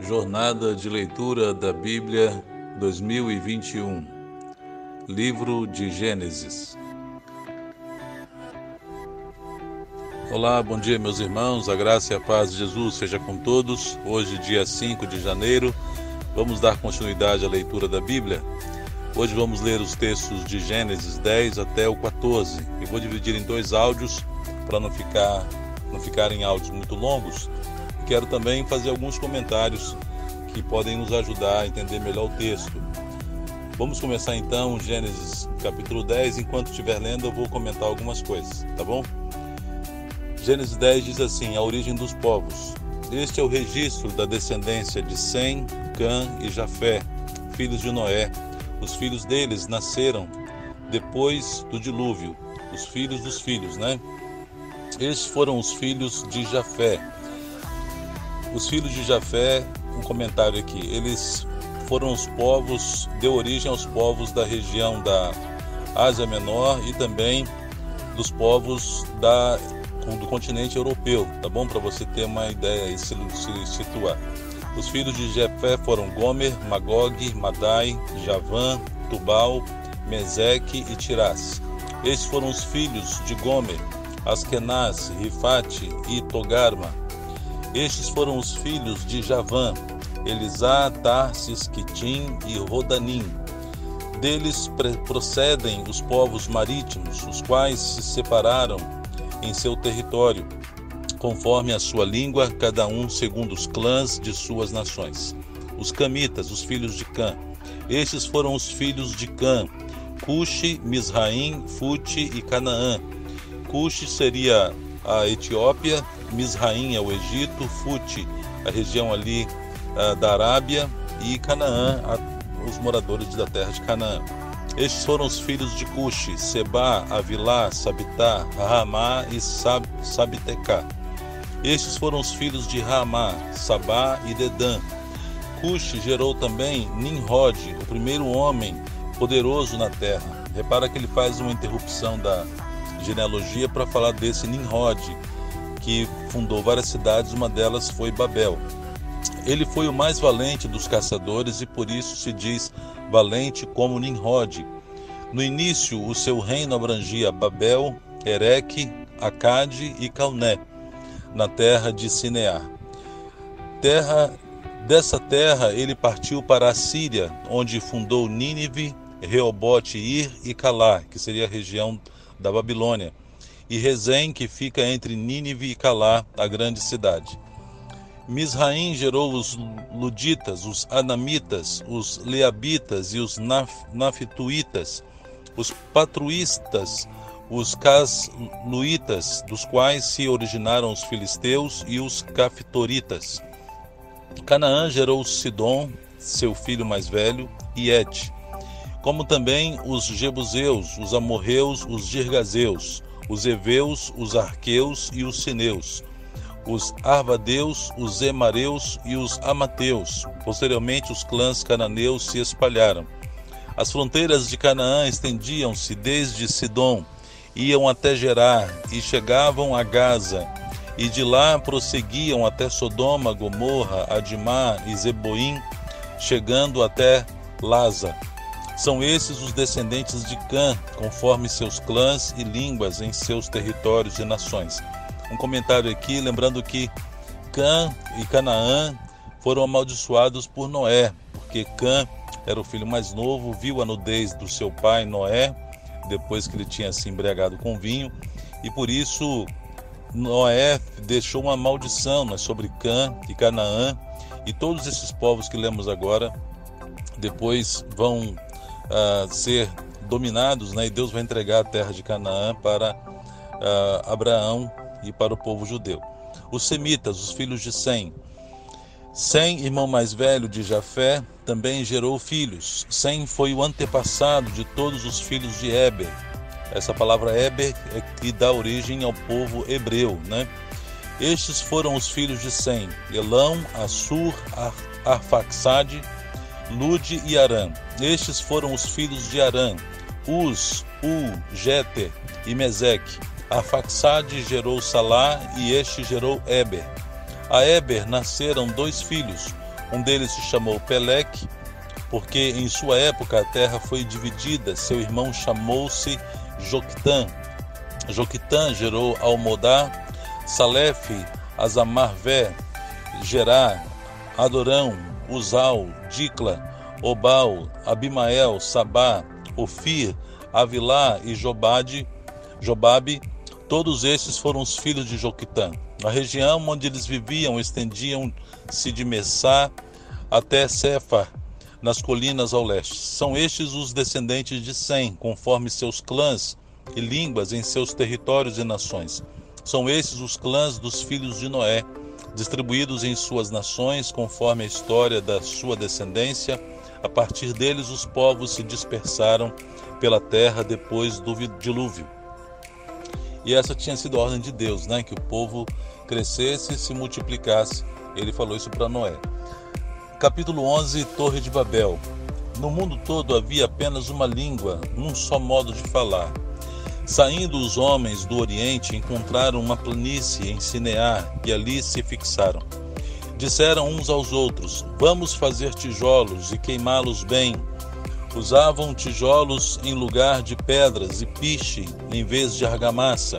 Jornada de Leitura da Bíblia 2021 Livro de Gênesis Olá, bom dia, meus irmãos. A graça e a paz de Jesus seja com todos. Hoje, dia 5 de janeiro, vamos dar continuidade à leitura da Bíblia. Hoje vamos ler os textos de Gênesis 10 até o 14 e vou dividir em dois áudios para não ficar não ficarem áudios muito longos quero também fazer alguns comentários que podem nos ajudar a entender melhor o texto. Vamos começar então Gênesis capítulo 10. Enquanto estiver lendo, eu vou comentar algumas coisas, tá bom? Gênesis 10 diz assim: A origem dos povos. Este é o registro da descendência de Sem, Cã e Jafé, filhos de Noé. Os filhos deles nasceram depois do dilúvio, os filhos dos filhos, né? Estes foram os filhos de Jafé. Os filhos de Jafé, um comentário aqui, eles foram os povos, deu origem aos povos da região da Ásia Menor e também dos povos da, do continente europeu, tá bom? Para você ter uma ideia e se, se situar. Os filhos de Jefé foram Gomer, Magog, Madai, Javã, Tubal, Meseque e Tirás. Estes foram os filhos de Gomer, Askenaz, Rifate e Togarma. Estes foram os filhos de Javã, Elisá, Tarsis, Quitim e Rodanim. Deles procedem os povos marítimos, os quais se separaram em seu território, conforme a sua língua, cada um segundo os clãs de suas nações. Os camitas, os filhos de Cã. Estes foram os filhos de Cã: Cuxi, Misraim, Fute e Canaã. Cuxi seria a Etiópia, Misraim é o Egito, Fute, a região ali uh, da Arábia, e Canaã, a, os moradores da terra de Canaã. Estes foram os filhos de Cuxi, Seba, Avilá, Sabitá, Ramá e Sab. Estes foram os filhos de Ramá, Sabá e Dedã. Cuxi gerou também Nimrod, o primeiro homem poderoso na terra. Repara que ele faz uma interrupção da genealogia para falar desse Nimrod, que fundou várias cidades, uma delas foi Babel. Ele foi o mais valente dos caçadores e por isso se diz valente como Nimrod. No início, o seu reino abrangia Babel, Ereque, Acade e Calné, na terra de Sinear. Terra dessa terra ele partiu para a Síria, onde fundou Nínive, Reobote, Ir e Calá, que seria a região da Babilônia e Rezém, que fica entre Nínive e Calá, a grande cidade. Misraim gerou os Luditas, os Anamitas, os Leabitas e os Naf Naftuitas, os Patruístas, os Casluitas, dos quais se originaram os filisteus e os Caftoritas. Canaã gerou Sidom, seu filho mais velho, e Et, como também os Jebuseus, os Amorreus, os Girgazeus, os Eveus, os Arqueus e os Sineus, os Arvadeus, os Emareus e os Amateus. Posteriormente, os clãs cananeus se espalharam. As fronteiras de Canaã estendiam-se desde Sidom, iam até Gerar e chegavam a Gaza, e de lá prosseguiam até Sodoma, Gomorra, Adimá e Zeboim, chegando até Laza. São esses os descendentes de Cã, conforme seus clãs e línguas em seus territórios e nações. Um comentário aqui, lembrando que Cã e Canaã foram amaldiçoados por Noé, porque Cã era o filho mais novo, viu a nudez do seu pai Noé, depois que ele tinha se embriagado com vinho, e por isso Noé deixou uma maldição né, sobre Cã e Canaã, e todos esses povos que lemos agora depois vão uh, ser dominados, né? e Deus vai entregar a terra de Canaã para uh, Abraão e para o povo judeu. Os semitas, os filhos de Sem. Sem, irmão mais velho de Jafé, também gerou filhos. Sem foi o antepassado de todos os filhos de Eber. Essa palavra Eber é que dá origem ao povo hebreu, né? Estes foram os filhos de Sem: Elão, Assur, Ar Arfaxade, Lude e Arã. Estes foram os filhos de Arã, Uz, U, Jeter e Meseque. A Faxade gerou Salá e este gerou Eber. A Eber nasceram dois filhos, Um deles se chamou Peleque, porque em sua época a terra foi dividida. Seu irmão chamou-se Joquitã. Joquitã gerou Almodá, Salef, Azamarvé, Gerá, Adorão, Uzal, Dicla, Obal, Abimael, Sabá, Ofir, Avilá e Jobade, Jobabe, todos estes foram os filhos de Joquitã. A região onde eles viviam estendiam-se de Messá até Cefar, nas colinas ao leste. São estes os descendentes de Sem, conforme seus clãs e línguas em seus territórios e nações. São esses os clãs dos filhos de Noé, distribuídos em suas nações, conforme a história da sua descendência. A partir deles, os povos se dispersaram pela terra depois do dilúvio. E essa tinha sido a ordem de Deus, né? que o povo crescesse e se multiplicasse. Ele falou isso para Noé. Capítulo 11 Torre de Babel. No mundo todo havia apenas uma língua, um só modo de falar. Saindo os homens do Oriente, encontraram uma planície em Sinear e ali se fixaram. Disseram uns aos outros: Vamos fazer tijolos e queimá-los bem. Usavam tijolos em lugar de pedras e piche em vez de argamassa.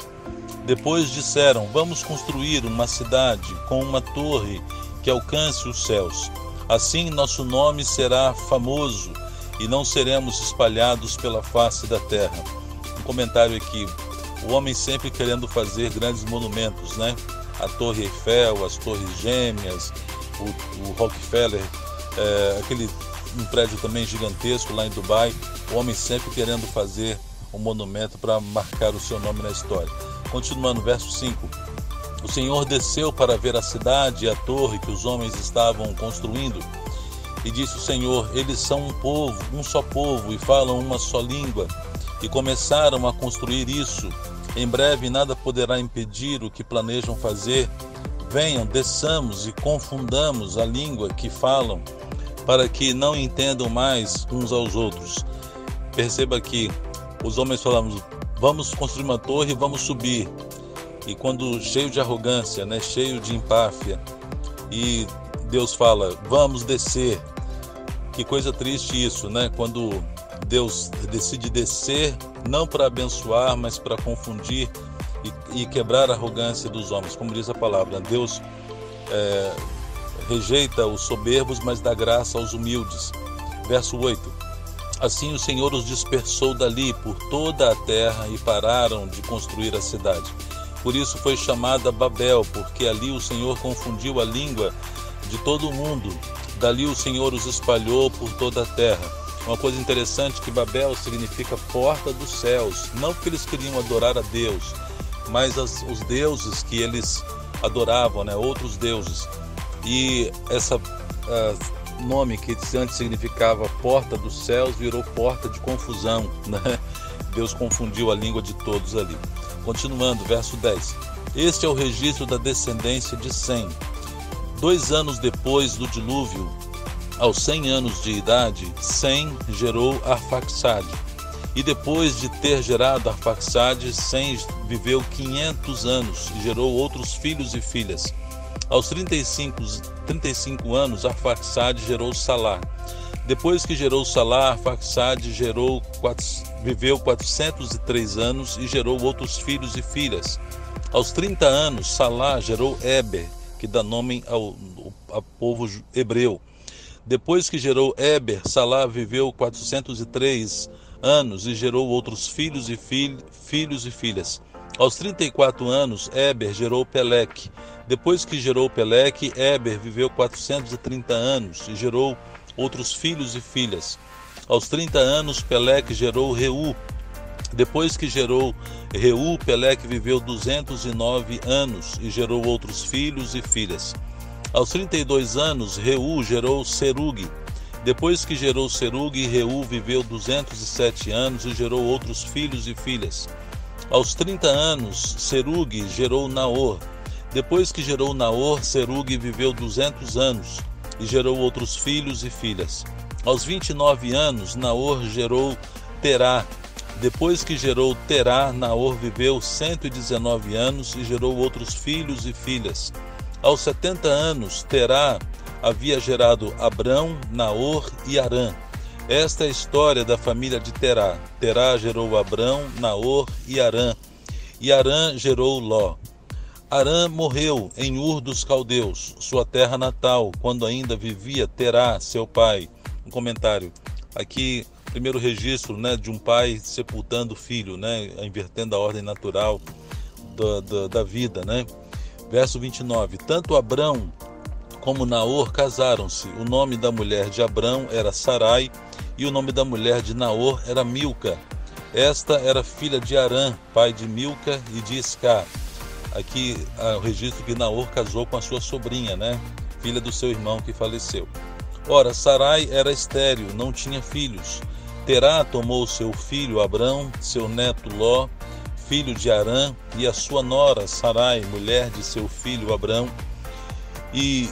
Depois disseram: Vamos construir uma cidade com uma torre que alcance os céus. Assim nosso nome será famoso e não seremos espalhados pela face da terra. Comentário aqui: o homem sempre querendo fazer grandes monumentos, né? A Torre Eiffel, as Torres Gêmeas, o, o Rockefeller, é, aquele um prédio também gigantesco lá em Dubai. O homem sempre querendo fazer um monumento para marcar o seu nome na história. Continuando, verso 5. O Senhor desceu para ver a cidade e a torre que os homens estavam construindo. E disse o Senhor: Eles são um povo, um só povo, e falam uma só língua. E começaram a construir isso. Em breve nada poderá impedir o que planejam fazer. Venham, desçamos e confundamos a língua que falam, para que não entendam mais uns aos outros. Perceba que os homens falamos: vamos construir uma torre vamos subir e quando cheio de arrogância, né, cheio de empáfia, e Deus fala: "Vamos descer". Que coisa triste isso, né? Quando Deus decide descer não para abençoar, mas para confundir e, e, quebrar a arrogância dos homens, como diz a palavra. Deus é, rejeita os soberbos, mas dá graça aos humildes. Verso 8. Assim o Senhor os dispersou dali por toda a terra e pararam de construir a cidade. Por isso foi chamada Babel, porque ali o Senhor confundiu a língua de todo o mundo. Dali o Senhor os espalhou por toda a terra. Uma coisa interessante que Babel significa porta dos céus, não porque eles queriam adorar a Deus, mas as, os deuses que eles adoravam, né? outros deuses. E essa uh, nome que antes significava porta dos céus virou porta de confusão, né? Deus confundiu a língua de todos ali. Continuando, verso 10. Este é o registro da descendência de Sem. Dois anos depois do dilúvio, aos cem anos de idade, Sem gerou Arfaxade. E depois de ter gerado Arfaxade, Sem viveu 500 anos e gerou outros filhos e filhas. Aos 35, 35 anos, Arfaxade gerou Salá. Depois que gerou Salá, Arfaxade gerou viveu 403 anos e gerou outros filhos e filhas. Aos 30 anos, Salá gerou Eber, que dá nome ao, ao povo hebreu. Depois que gerou Eber, Salá viveu 403 anos e gerou outros filhos e filh, filhos e filhas. Aos 34 anos, Eber gerou Peleque. Depois que gerou Peleque, Eber viveu 430 anos e gerou outros filhos e filhas. Aos 30 anos, Peleque gerou Reu. Depois que gerou Reu, Peleque viveu 209 anos e gerou outros filhos e filhas. Aos 32 anos, Reu gerou Serug. Depois que gerou Serug, Reu viveu 207 anos e gerou outros filhos e filhas. Aos 30 anos, Serug gerou Naor. Depois que gerou Naor, Serug viveu 200 anos e gerou outros filhos e filhas. Aos 29 anos, Naor gerou Terá. Depois que gerou Terá, Naor viveu 119 anos e gerou outros filhos e filhas. Aos 70 anos, Terá havia gerado Abrão, Naor e Arã. Esta é a história da família de Terá. Terá gerou Abrão, Naor e Arã. E Arã gerou Ló. Arã morreu em Ur dos Caldeus, sua terra natal, quando ainda vivia Terá, seu pai. Um comentário. Aqui, primeiro registro né, de um pai sepultando o filho, né, invertendo a ordem natural da, da, da vida. Né? Verso 29. Tanto Abrão como Naor casaram-se. O nome da mulher de Abrão era Sarai e o nome da mulher de Naor era Milca. Esta era filha de Arã, pai de Milca e de Iscar. Aqui o registro que Naor casou com a sua sobrinha, né? Filha do seu irmão que faleceu. Ora, Sarai era estéril, não tinha filhos. Terá tomou seu filho Abrão, seu neto Ló, filho de Arã, e a sua nora Sarai, mulher de seu filho Abrão, e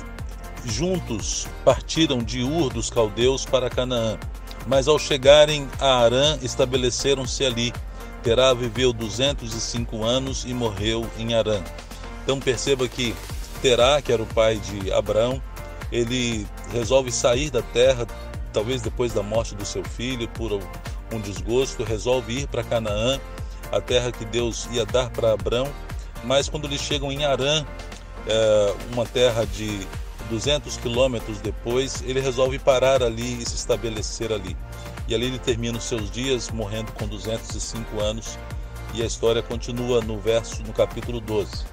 juntos partiram de Ur dos caldeus para Canaã. Mas ao chegarem a Arã, estabeleceram-se ali. Terá viveu 205 anos e morreu em Arã. Então perceba que Terá, que era o pai de Abraão, ele resolve sair da terra, talvez depois da morte do seu filho, por um desgosto, resolve ir para Canaã, a terra que Deus ia dar para Abraão. Mas quando eles chegam em Arã, é, uma terra de 200 quilômetros depois, ele resolve parar ali e se estabelecer ali. E ali ele termina os seus dias morrendo com 205 anos. E a história continua no verso no capítulo 12.